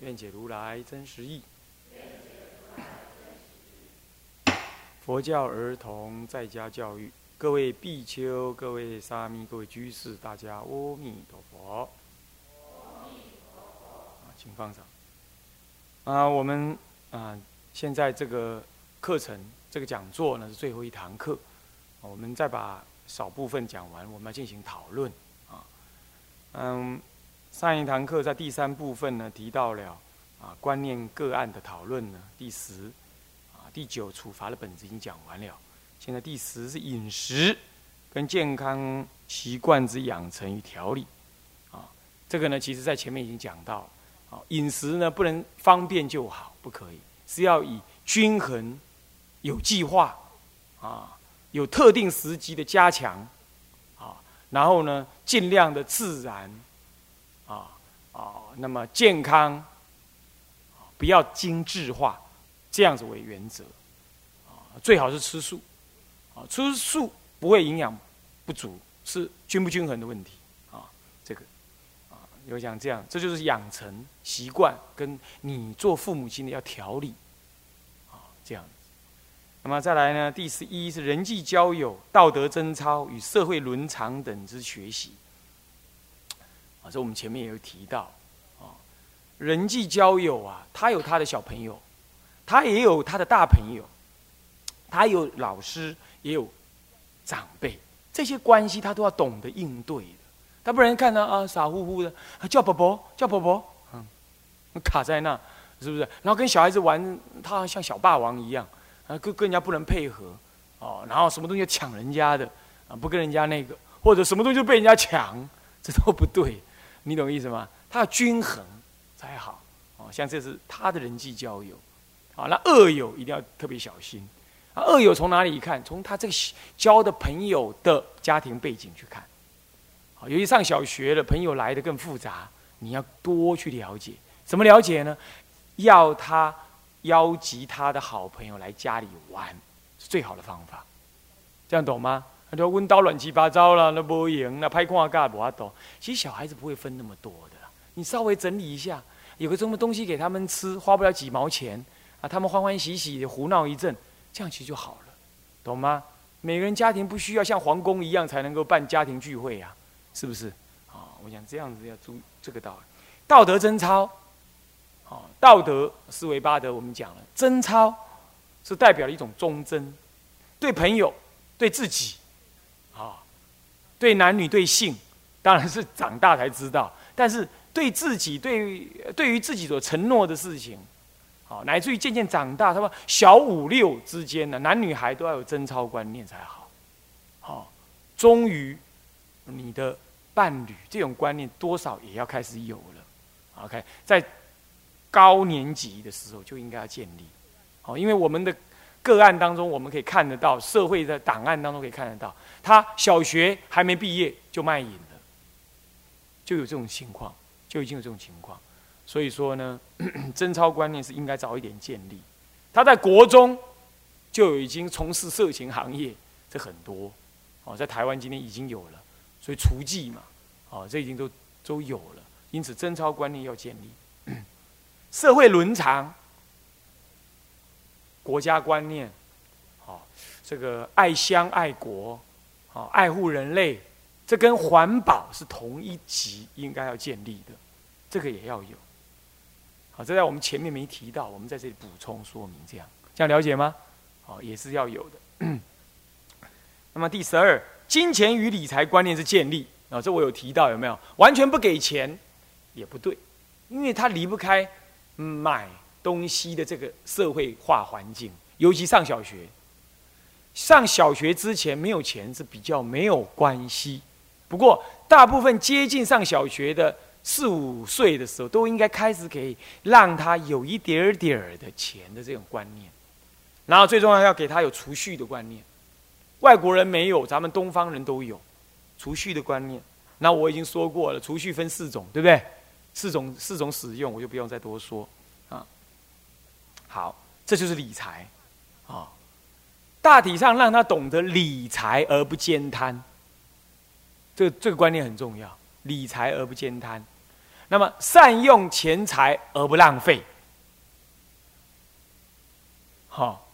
愿解如来真实义。佛教儿童在家教育，各位比丘、各位沙弥、各位居士，大家阿弥陀佛。啊，请放上。啊，我们啊，现在这个课程、这个讲座呢是最后一堂课，我们再把少部分讲完，我们要进行讨论。啊，嗯。上一堂课在第三部分呢，提到了啊观念个案的讨论呢，第十啊第九处罚的本子已经讲完了，现在第十是饮食跟健康习惯之养成与调理。啊，这个呢其实在前面已经讲到，啊饮食呢不能方便就好，不可以，是要以均衡、有计划啊有特定时机的加强啊，然后呢尽量的自然。啊啊，那么健康，不要精致化，这样子为原则，啊，最好是吃素，啊，吃素不会营养不足，是均不均衡的问题，啊，这个，啊，有讲这样，这就是养成习惯，跟你做父母亲的要调理，啊，这样。那么再来呢，第十一是人际交友、道德贞操与社会伦常等之学习。这我们前面也有提到，啊，人际交友啊，他有他的小朋友，他也有他的大朋友，他有老师，也有长辈，这些关系他都要懂得应对的。他不然看到啊傻乎乎的，叫伯伯叫伯伯，嗯，卡在那，是不是？然后跟小孩子玩，他像小霸王一样，啊，跟跟人家不能配合，哦，然后什么东西要抢人家的，啊，不跟人家那个，或者什么东西被人家抢，这都不对。你懂意思吗？他要均衡才好哦。像这是他的人际交友，啊，那恶友一定要特别小心。啊，恶友从哪里看？从他这个交的朋友的家庭背景去看。好，尤其上小学了，朋友来的更复杂，你要多去了解。怎么了解呢？要他邀集他的好朋友来家里玩，是最好的方法。这样懂吗？他说：“温刀乱七八糟了，那不赢，那拍框架不阿懂。其实小孩子不会分那么多的，你稍微整理一下，有个什么东西给他们吃，花不了几毛钱啊，他们欢欢喜喜的胡闹一阵，这样其实就好了，懂吗？每个人家庭不需要像皇宫一样才能够办家庭聚会呀，是不是？啊，我想这样子要注这个道理，道德贞操，啊，道德思维八德，我们讲了，贞操是代表了一种忠贞，对朋友，对自己。”对男女对性，当然是长大才知道。但是对自己，对对于自己所承诺的事情，好，乃至于渐渐长大，他说小五六之间呢，男女孩都要有贞操观念才好。好，终于你的伴侣这种观念多少也要开始有了。OK，在高年级的时候就应该要建立。好，因为我们的。个案当中，我们可以看得到，社会的档案当中可以看得到，他小学还没毕业就卖淫了，就有这种情况，就已经有这种情况。所以说呢，贞操观念是应该早一点建立。他在国中就已经从事色情行业，这很多哦，在台湾今天已经有了，所以厨妓嘛，哦，这已经都都有了。因此，贞操观念要建立，社会伦常。国家观念，好，这个爱乡爱国，好，爱护人类，这跟环保是同一级应该要建立的，这个也要有。好，这在我们前面没提到，我们在这里补充说明，这样这样了解吗？好，也是要有的。那么第十二，金钱与理财观念是建立啊，这我有提到有没有？完全不给钱也不对，因为他离不开买。东西的这个社会化环境，尤其上小学，上小学之前没有钱是比较没有关系。不过，大部分接近上小学的四五岁的时候，都应该开始给让他有一点点儿的钱的这种观念，然后最重要要给他有储蓄的观念。外国人没有，咱们东方人都有储蓄的观念。那我已经说过了，储蓄分四种，对不对？四种四种使用，我就不用再多说。好，这就是理财啊。大体上让他懂得理财而不兼贪，这这个观念很重要。理财而不兼贪。那么，善用钱财而不浪费，好，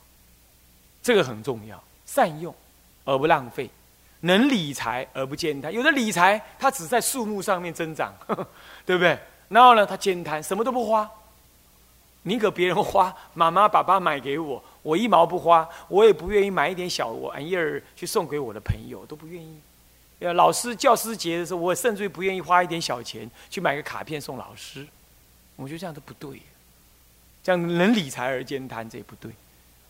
这个很重要。善用而不浪费，能理财而不兼贪。有的理财，它只在数目上面增长，对不对？然后呢，他兼贪，什么都不花，宁可别人花，妈妈、爸爸买给我，我一毛不花，我也不愿意买一点小玩意儿去送给我的朋友，都不愿意。呃，老师教师节的时候，我甚至于不愿意花一点小钱去买个卡片送老师。我觉得这样都不对，这样能理财而兼贪，这也不对，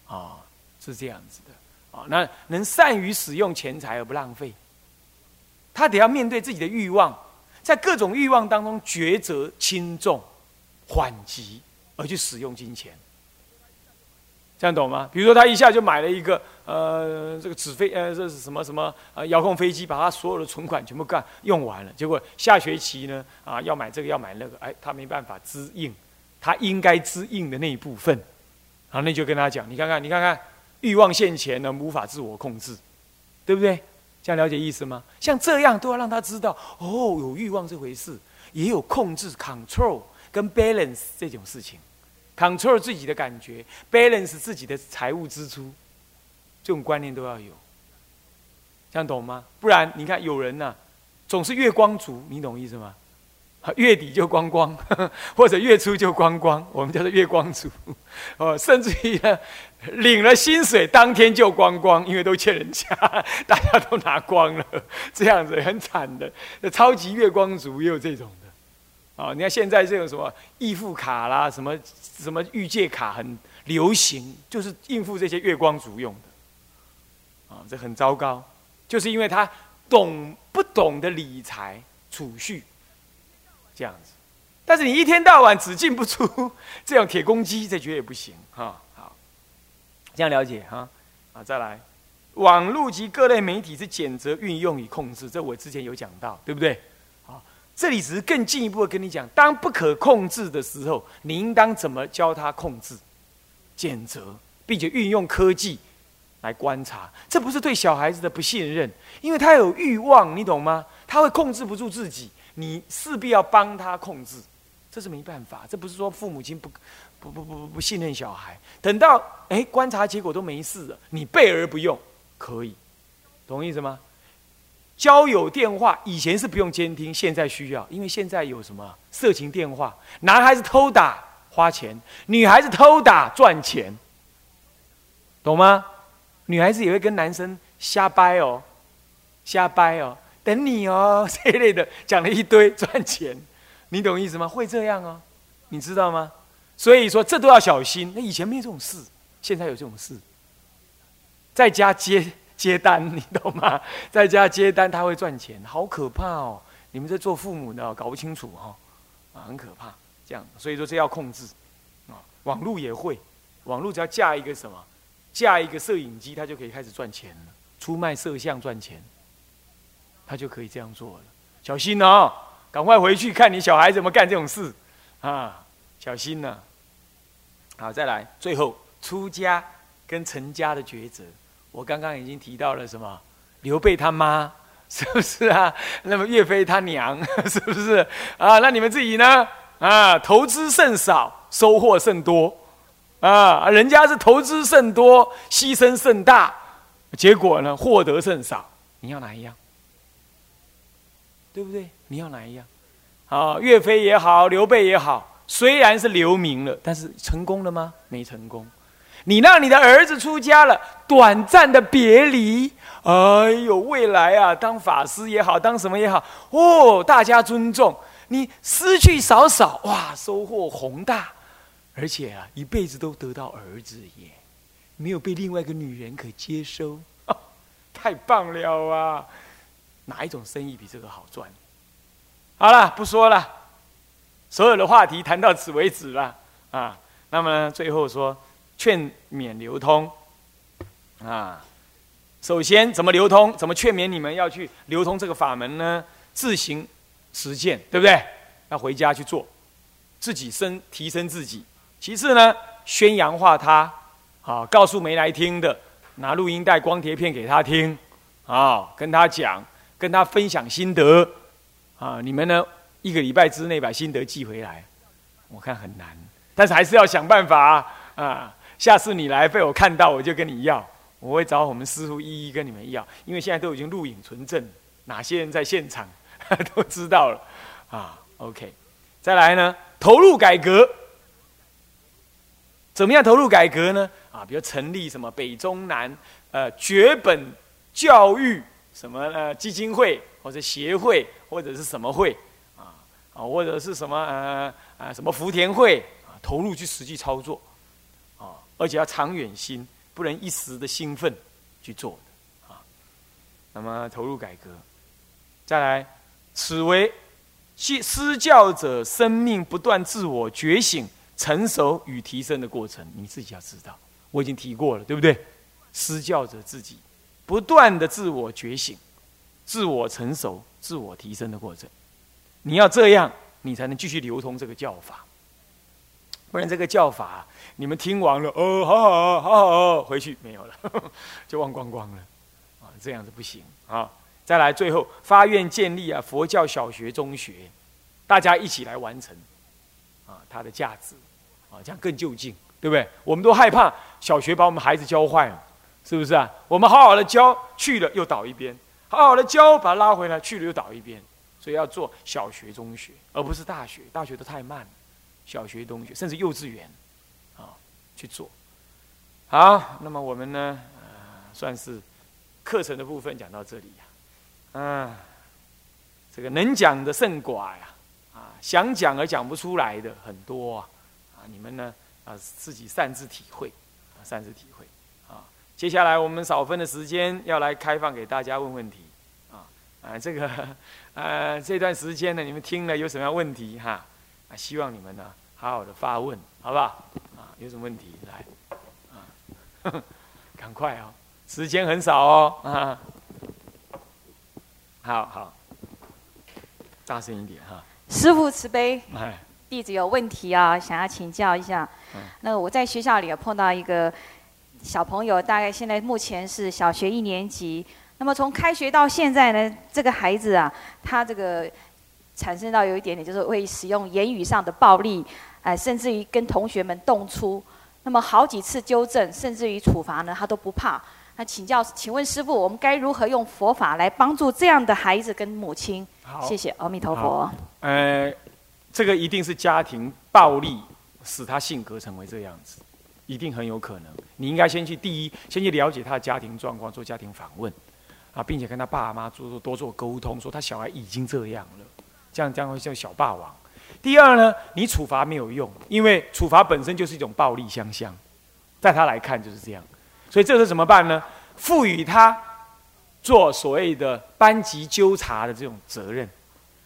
啊，是这样子的啊。那能善于使用钱财而不浪费，他得要面对自己的欲望，在各种欲望当中抉择轻重缓急，而去使用金钱。这样懂吗？比如说，他一下就买了一个呃，这个纸飞呃，这是什么什么呃遥控飞机，把他所有的存款全部干用完了。结果下学期呢，啊，要买这个要买那个，哎，他没办法支应他应该支应的那一部分。然后那就跟他讲，你看看，你看看，欲望现前呢，无法自我控制，对不对？这样了解意思吗？像这样都要让他知道，哦，有欲望这回事，也有控制 （control） 跟 balance 这种事情。control 自己的感觉，balance 自己的财务支出，这种观念都要有，这样懂吗？不然你看有人呢，总是月光族，你懂意思吗？月底就光光，或者月初就光光，我们叫做月光族。哦，甚至于呢，领了薪水当天就光光，因为都欠人家，大家都拿光了，这样子很惨的。超级月光族也有这种。啊，你看现在这种什么易付卡啦，什么什么预借卡很流行，就是应付这些月光族用的。啊，这很糟糕，就是因为他懂不懂得理财储蓄，这样子。但是你一天到晚只进不出，这样铁公鸡，这绝对不行哈。好，这样了解哈。啊，再来，网络及各类媒体是谴责运用与控制，这我之前有讲到，对不对？这里只是更进一步的跟你讲，当不可控制的时候，你应当怎么教他控制、谴责，并且运用科技来观察。这不是对小孩子的不信任，因为他有欲望，你懂吗？他会控制不住自己，你势必要帮他控制，这是没办法。这不是说父母亲不不不不不信任小孩，等到哎观察结果都没事了，你备而不用，可以，懂意思吗？交友电话以前是不用监听，现在需要，因为现在有什么色情电话，男孩子偷打花钱，女孩子偷打赚钱，懂吗？女孩子也会跟男生瞎掰哦，瞎掰哦，等你哦 这一类的，讲了一堆赚钱，你懂意思吗？会这样哦，你知道吗？所以说这都要小心。那以前没有这种事，现在有这种事，在家接。接单，你懂吗？在家接单，他会赚钱，好可怕哦！你们在做父母的，搞不清楚哈，啊，很可怕。这样，所以说这要控制啊。网络也会，网络只要架一个什么，架一个摄影机，他就可以开始赚钱了，出卖摄像赚钱，他就可以这样做了。小心哦，赶快回去看你小孩怎么干这种事啊！小心呐。好，再来，最后出家跟成家的抉择。我刚刚已经提到了什么？刘备他妈 是不是啊？那么岳飞他娘 是不是啊？那你们自己呢？啊，投资甚少，收获甚多啊！人家是投资甚多，牺牲甚大，结果呢，获得甚少。你要哪一样？对不对？你要哪一样？啊，岳飞也好，刘备也好，虽然是留名了，但是成功了吗？没成功。你让你的儿子出家了，短暂的别离，哎呦，未来啊，当法师也好，当什么也好，哦，大家尊重你，失去少少，哇，收获宏大，而且啊，一辈子都得到儿子耶，没有被另外一个女人可接收，太棒了啊！哪一种生意比这个好赚？好了，不说了所有的话题谈到此为止了啊。那么，最后说劝勉流通啊。首先怎么流通？怎么劝勉你们要去流通这个法门呢？自行实践，对不对？要回家去做，自己升提升自己。其次呢，宣扬化他，啊，告诉没来听的，拿录音带、光碟片给他听，啊，跟他讲，跟他分享心得，啊，你们呢一个礼拜之内把心得寄回来，我看很难，但是还是要想办法啊。下次你来被我看到，我就跟你要，我会找我们师傅一一跟你们要，因为现在都已经录影存证，哪些人在现场 都知道了，啊，OK，再来呢，投入改革。怎么样投入改革呢？啊，比如成立什么北中南呃绝本教育什么呃基金会或者协会或者是什么会啊啊或者是什么呃啊什么福田会啊投入去实际操作，而且要长远心，不能一时的兴奋去做的啊。那么投入改革，再来，此为系施教者生命不断自我觉醒。成熟与提升的过程，你自己要知道。我已经提过了，对不对？施教者自己不断的自我觉醒、自我成熟、自我提升的过程，你要这样，你才能继续流通这个教法。不然这个教法，你们听完了，哦，好好好好，回去没有了，就忘光光了。啊，这样子不行啊！再来，最后发愿建立啊佛教小学、中学，大家一起来完成。啊，它的价值，啊，这样更就近，对不对？我们都害怕小学把我们孩子教坏了，是不是啊？我们好好的教去了又倒一边，好好的教把他拉回来去了又倒一边，所以要做小学、中学，而不是大学，大学都太慢了。小学、中学，甚至幼稚园，啊，去做。好，那么我们呢，呃，算是课程的部分讲到这里呀。嗯，这个能讲的甚寡呀。啊想讲而讲不出来的很多啊，啊，你们呢啊自己擅自体会，啊擅自体会，啊，接下来我们少分的时间要来开放给大家问问题，啊啊这个呃这段时间呢你们听了有什么样问题哈，啊希望你们呢好好的发问，好不好？啊有什么问题来，啊 赶快哦，时间很少哦，啊，好好，大声一点哈。师父慈悲，弟子有问题啊，想要请教一下。那我在学校里有碰到一个小朋友，大概现在目前是小学一年级。那么从开学到现在呢，这个孩子啊，他这个产生到有一点点，就是会使用言语上的暴力，哎，甚至于跟同学们动粗。那么好几次纠正，甚至于处罚呢，他都不怕。那请教，请问师傅，我们该如何用佛法来帮助这样的孩子跟母亲？谢谢阿弥陀佛。呃，这个一定是家庭暴力使他性格成为这样子，一定很有可能。你应该先去第一，先去了解他的家庭状况，做家庭访问，啊，并且跟他爸妈做做多做沟通，说他小孩已经这样了，这样将会叫小霸王。第二呢，你处罚没有用，因为处罚本身就是一种暴力相向，在他来看就是这样。所以这是怎么办呢？赋予他做所谓的班级纠察的这种责任，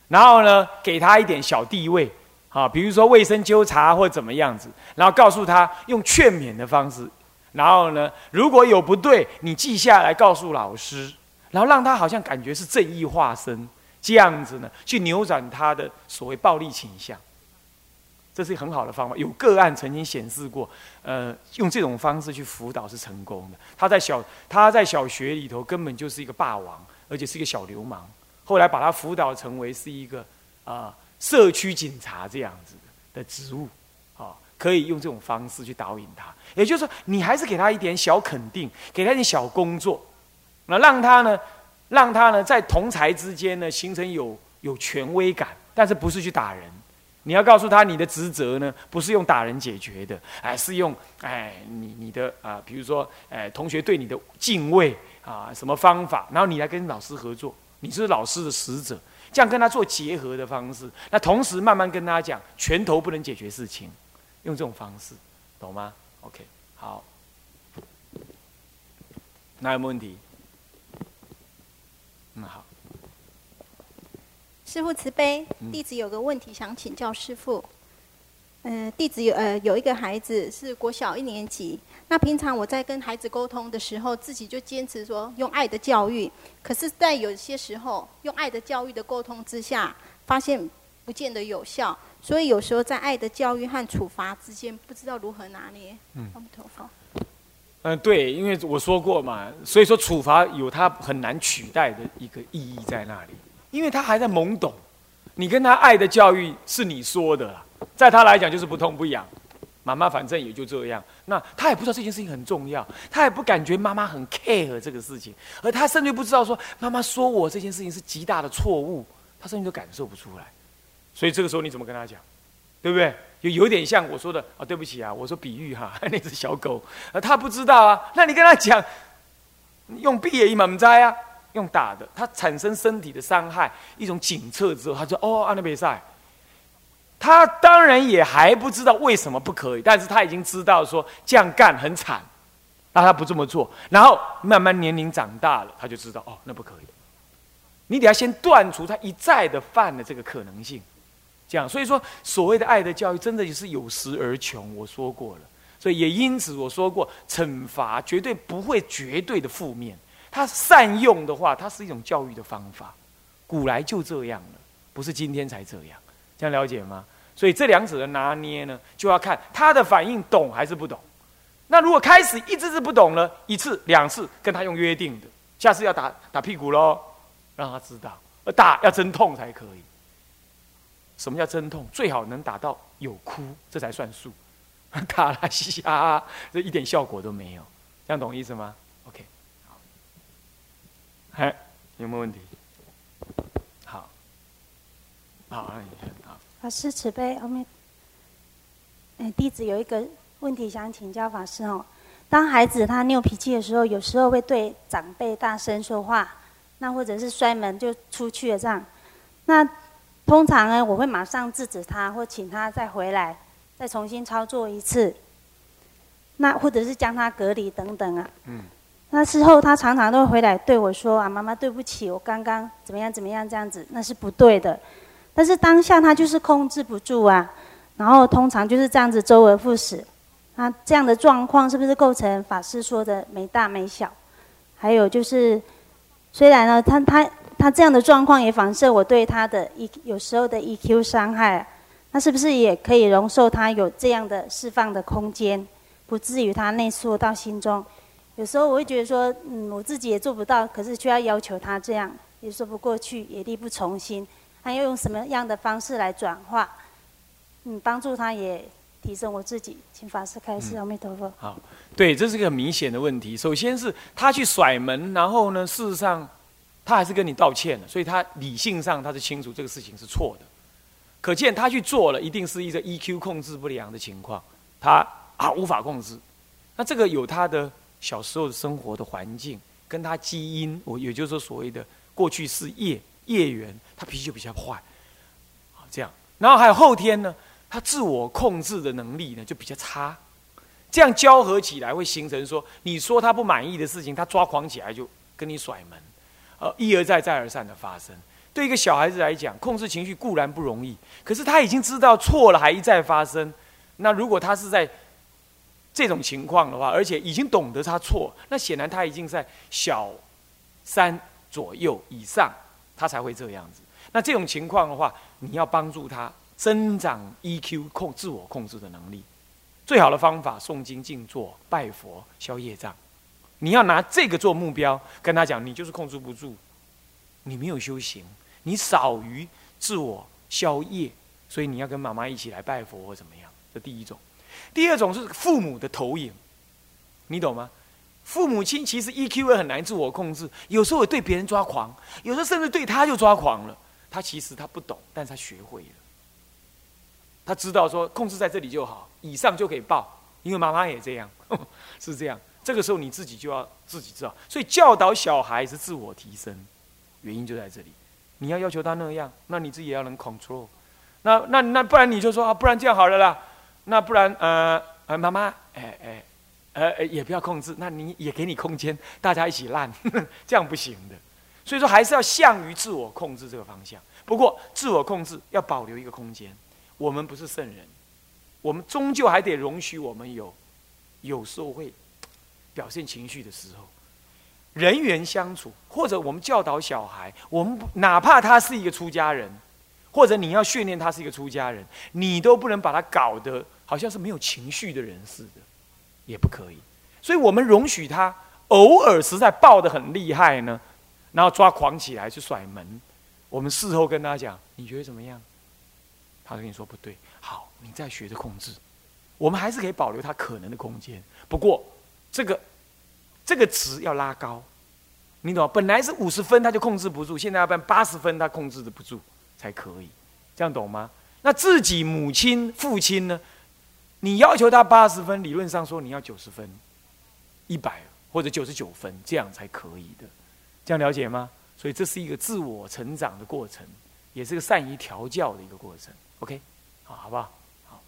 然后呢，给他一点小地位，啊，比如说卫生纠察或怎么样子，然后告诉他用劝勉的方式，然后呢，如果有不对，你记下来告诉老师，然后让他好像感觉是正义化身，这样子呢，去扭转他的所谓暴力倾向。这是很好的方法，有个案曾经显示过，呃，用这种方式去辅导是成功的。他在小他在小学里头根本就是一个霸王，而且是一个小流氓。后来把他辅导成为是一个啊社区警察这样子的职务，啊，可以用这种方式去导引他。也就是说，你还是给他一点小肯定，给他一点小工作，那让他呢，让他呢在同才之间呢形成有有权威感，但是不是去打人。你要告诉他，你的职责呢，不是用打人解决的，哎，是用哎，你你的啊，比如说，哎，同学对你的敬畏啊，什么方法，然后你来跟老师合作，你是老师的使者，这样跟他做结合的方式，那同时慢慢跟他讲，拳头不能解决事情，用这种方式，懂吗？OK，好，那有没有问题？嗯，好。师父慈悲，弟子有个问题想请教师父。嗯，弟子有呃有一个孩子是国小一年级，那平常我在跟孩子沟通的时候，自己就坚持说用爱的教育。可是，在有些时候，用爱的教育的沟通之下，发现不见得有效，所以有时候在爱的教育和处罚之间，不知道如何拿捏。嗯，阿弥陀佛。嗯，对，因为我说过嘛，所以说处罚有它很难取代的一个意义在那里，因为他还在懵懂。你跟他爱的教育是你说的。在他来讲就是不痛不痒，妈妈反正也就这样。那他也不知道这件事情很重要，他也不感觉妈妈很 care 这个事情，而他甚至不知道说妈妈说我这件事情是极大的错误，他甚至都感受不出来。所以这个时候你怎么跟他讲，对不对？就有点像我说的啊，对不起啊，我说比喻哈，那只小狗，啊，他不知道啊，那你跟他讲，用闭眼一猛摘啊，用打的，他产生身体的伤害，一种警测之后，他说哦，阿那比赛。他当然也还不知道为什么不可以，但是他已经知道说这样干很惨，那他不这么做，然后慢慢年龄长大了，他就知道哦，那不可以。你得要先断除他一再的犯的这个可能性，这样。所以说，所谓的爱的教育，真的就是有时而穷。我说过了，所以也因此我说过，惩罚绝对不会绝对的负面，他善用的话，它是一种教育的方法，古来就这样了，不是今天才这样。这样了解吗？所以这两者的拿捏呢，就要看他的反应懂还是不懂。那如果开始一直是不懂了，一次两次跟他用约定的，下次要打打屁股喽，让他知道，打要真痛才可以。什么叫真痛？最好能打到有哭，这才算数。打了嘻哈，这一点效果都没有。这样懂意思吗？OK，好，有没有问题？好，好，你好法师慈悲，后面，哎，弟子有一个问题想请教法师哦。当孩子他拗脾气的时候，有时候会对长辈大声说话，那或者是摔门就出去了这样。那通常呢，我会马上制止他，或请他再回来，再重新操作一次。那或者是将他隔离等等啊。嗯。那事后他常常都会回来对我说：“啊，妈妈对不起，我刚刚怎么样怎么样这样子，那是不对的。”但是当下他就是控制不住啊，然后通常就是这样子周而复始，那这样的状况是不是构成法师说的没大没小？还有就是，虽然呢，他他他这样的状况也反射我对他的 E 有时候的 EQ 伤害，那是不是也可以容受他有这样的释放的空间，不至于他内缩到心中？有时候我会觉得说，嗯，我自己也做不到，可是却要要求他这样，也说不过去，也力不从心。他要用什么样的方式来转化？嗯，帮助他也提升我自己。请法师开示，阿弥陀佛。好，对，这是个很明显的问题。首先是他去甩门，然后呢，事实上他还是跟你道歉了，所以他理性上他是清楚这个事情是错的。可见他去做了，一定是一个 EQ 控制不良的情况，他啊无法控制。那这个有他的小时候的生活的环境，跟他基因，我也就是说所谓的过去是业。业缘，他脾气就比较坏，这样，然后还有后天呢，他自我控制的能力呢就比较差，这样交合起来会形成说，你说他不满意的事情，他抓狂起来就跟你甩门，呃，一而再再而三的发生。对一个小孩子来讲，控制情绪固然不容易，可是他已经知道错了还一再发生，那如果他是在这种情况的话，而且已经懂得他错，那显然他已经在小三左右以上。他才会这样子。那这种情况的话，你要帮助他增长 EQ 控自我控制的能力。最好的方法，诵经静坐、拜佛消业障。你要拿这个做目标，跟他讲，你就是控制不住，你没有修行，你少于自我消业，所以你要跟妈妈一起来拜佛或怎么样。这第一种。第二种是父母的投影，你懂吗？父母亲其实 EQ 也很难自我控制，有时候会对别人抓狂，有时候甚至对他就抓狂了。他其实他不懂，但是他学会了。他知道说控制在这里就好，以上就可以报，因为妈妈也这样，是这样。这个时候你自己就要自己知道，所以教导小孩是自我提升，原因就在这里。你要要求他那样，那你自己也要能 control。那那那不然你就说啊，不然这样好了啦。那不然呃呃妈妈，哎哎。呃，也不要控制，那你也给你空间，大家一起烂，这样不行的。所以说，还是要向于自我控制这个方向，不过自我控制要保留一个空间。我们不是圣人，我们终究还得容许我们有有时候会表现情绪的时候。人缘相处，或者我们教导小孩，我们哪怕他是一个出家人，或者你要训练他是一个出家人，你都不能把他搞得好像是没有情绪的人似的，也不可以。所以我们容许他偶尔实在爆得很厉害呢，然后抓狂起来去甩门。我们事后跟他讲，你觉得怎么样？他跟你说不对，好，你再学着控制。我们还是可以保留他可能的空间，不过这个。这个值要拉高，你懂吗？本来是五十分，他就控制不住，现在要办八十分，他控制的不住才可以，这样懂吗？那自己母亲、父亲呢？你要求他八十分，理论上说你要九十分、一百或者九十九分，这样才可以的，这样了解吗？所以这是一个自我成长的过程，也是个善于调教的一个过程。OK，好，好不好？好，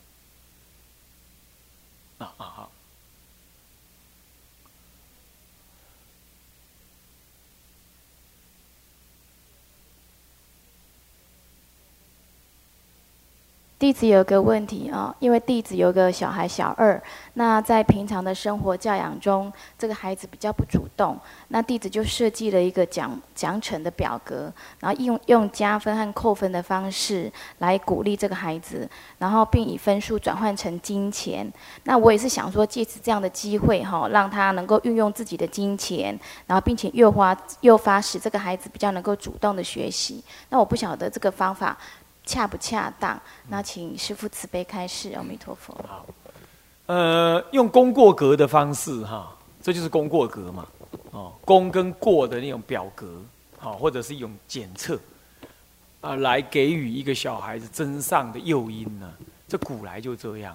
啊啊好。弟子有个问题啊，因为弟子有个小孩小二，那在平常的生活教养中，这个孩子比较不主动，那弟子就设计了一个奖奖惩的表格，然后用用加分和扣分的方式来鼓励这个孩子，然后并以分数转换成金钱。那我也是想说，借此这样的机会哈，让他能够运用自己的金钱，然后并且诱发诱发使这个孩子比较能够主动的学习。那我不晓得这个方法。恰不恰当？那请师父慈悲开示。阿弥陀佛。好，呃，用功过格的方式哈，这就是功过格嘛。哦，功跟过的那种表格，好，或者是一种检测啊，来给予一个小孩子真上的诱因呢。这古来就这样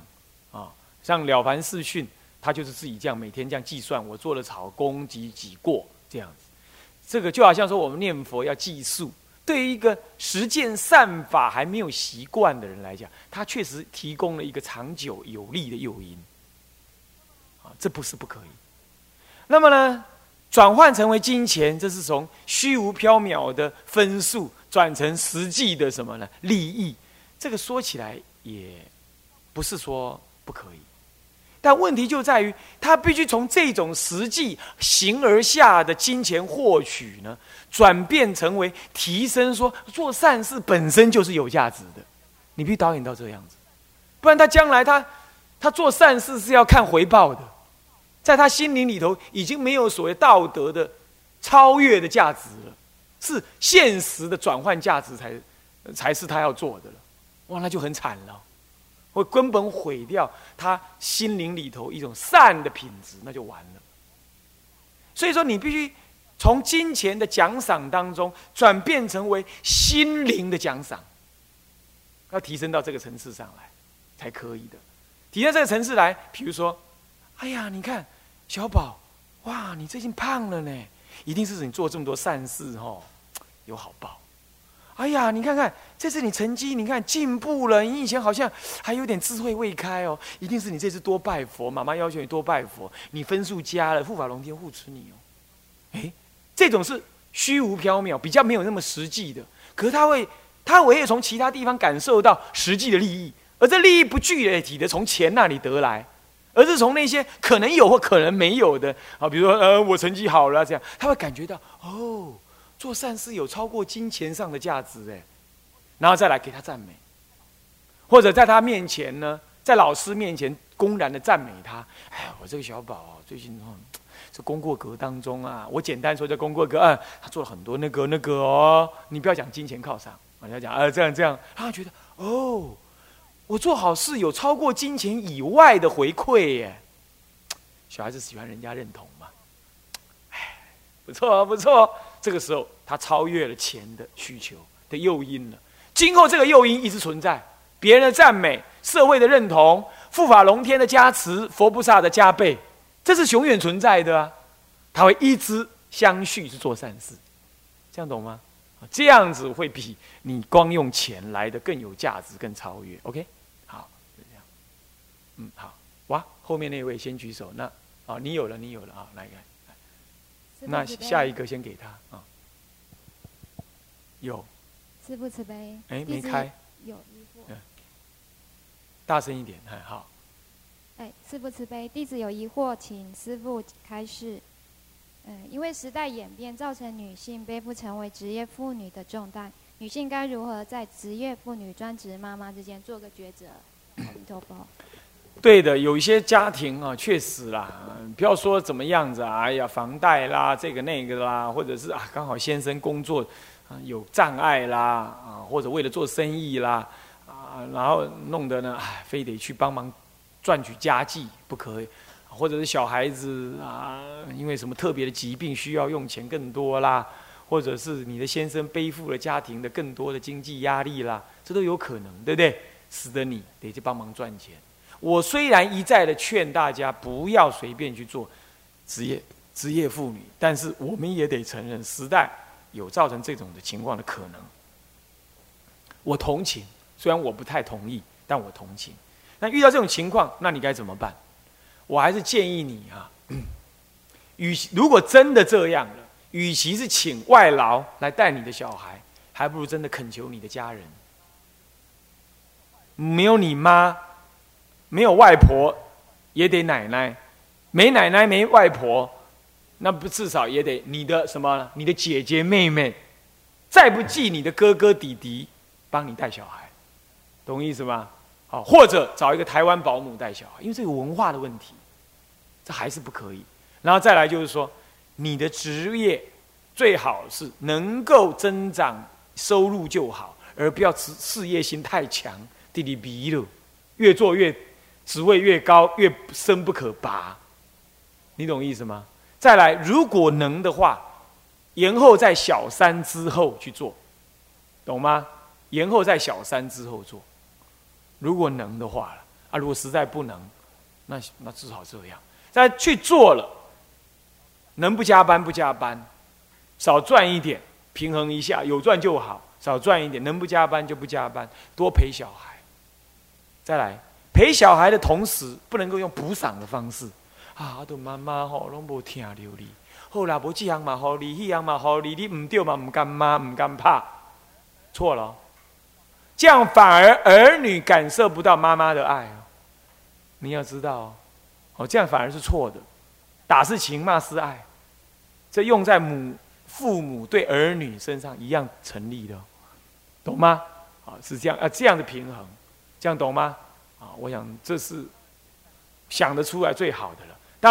啊，像《了凡四训》，他就是自己这样每天这样计算，我做了草功几几过这样子。这个就好像说我们念佛要计数。对于一个实践善法还没有习惯的人来讲，他确实提供了一个长久有利的诱因，啊，这不是不可以。那么呢，转换成为金钱，这是从虚无缥缈的分数转成实际的什么呢？利益。这个说起来也不是说不可以，但问题就在于，他必须从这种实际形而下的金钱获取呢。转变成为提升，说做善事本身就是有价值的，你必须导演到这样子，不然他将来他他做善事是要看回报的，在他心灵里头已经没有所谓道德的超越的价值了，是现实的转换价值才才是他要做的了，哇，那就很惨了，会根本毁掉他心灵里头一种善的品质，那就完了。所以说，你必须。从金钱的奖赏当中转变成为心灵的奖赏，要提升到这个层次上来才可以的。提升这个层次来，比如说，哎呀，你看小宝，哇，你最近胖了呢，一定是你做这么多善事哦，有好报。哎呀，你看看这次你成绩，你看进步了，你以前好像还有点智慧未开哦，一定是你这次多拜佛，妈妈要求你多拜佛，你分数加了，护法龙天护持你哦，哎。这种是虚无缥缈，比较没有那么实际的。可是他会，他唯有从其他地方感受到实际的利益，而这利益不具体的从钱那里得来，而是从那些可能有或可能没有的啊，比如说呃，我成绩好了这样，他会感觉到哦，做善事有超过金钱上的价值哎，然后再来给他赞美，或者在他面前呢，在老师面前公然的赞美他，哎，我这个小宝最近哦。这功过格当中啊，我简单说，这功过格，嗯，他做了很多那个那个哦。你不要讲金钱靠上，你要讲啊，这样这样，他觉得哦，我做好事有超过金钱以外的回馈耶。小孩子喜欢人家认同嘛，哎，不错不错。这个时候他超越了钱的需求的诱因了。今后这个诱因一直存在，别人的赞美、社会的认同、护法龙天的加持、佛菩萨的加倍。这是永远存在的啊，他会一直相续去做善事，这样懂吗？这样子会比你光用钱来的更有价值、更超越。OK，好，就这样。嗯，好，哇，后面那位先举手，那啊，你有了，你有了啊，来来，那下一个先给他啊，有，师父慈悲。哎，没开。有疑惑。大声一点，哎，好。哎，师父慈悲，弟子有疑惑，请师父开示。嗯，因为时代演变，造成女性背负成为职业妇女的重担，女性该如何在职业妇女、专职妈妈之间做个抉择？阿弥陀佛。对的，有一些家庭啊，确实啦，不要说怎么样子，哎呀，房贷啦，这个那个啦，或者是啊，刚好先生工作啊有障碍啦，啊，或者为了做生意啦，啊，然后弄得呢，哎，非得去帮忙赚取家计不可以，或者是小孩子啊，因为什么特别的疾病需要用钱更多啦，或者是你的先生背负了家庭的更多的经济压力啦，这都有可能，对不对？使得你得去帮忙赚钱。我虽然一再的劝大家不要随便去做职业职业妇女，但是我们也得承认时代有造成这种的情况的可能。我同情，虽然我不太同意，但我同情。那遇到这种情况，那你该怎么办？我还是建议你啊，与其如果真的这样了，与其是请外劳来带你的小孩，还不如真的恳求你的家人，没有你妈。没有外婆，也得奶奶；没奶奶没外婆，那不至少也得你的什么？你的姐姐妹妹，再不济你的哥哥弟弟，帮你带小孩，懂意思吗？好，或者找一个台湾保姆带小孩，因为这个文化的问题，这还是不可以。然后再来就是说，你的职业最好是能够增长收入就好，而不要事事业心太强，弟弟逼了，越做越。职位越高，越深不可拔，你懂意思吗？再来，如果能的话，延后在小三之后去做，懂吗？延后在小三之后做，如果能的话了啊，如果实在不能，那那至少这样，再去做了，能不加班不加班，少赚一点，平衡一下，有赚就好，少赚一点，能不加班就不加班，多陪小孩，再来。陪小孩的同时，不能够用补偿的方式。啊，都妈妈吼，拢无听着你。后来无这样嘛，好你，那样嘛，好你，你唔对嘛，唔敢骂，唔敢怕，错了。这样反而儿女感受不到妈妈的爱哦。你要知道哦，这样反而是错的。打是情，骂是爱，这用在母父母对儿女身上一样成立的，懂吗？啊，是这样啊，这样的平衡，这样懂吗？啊，我想这是想得出来最好的了。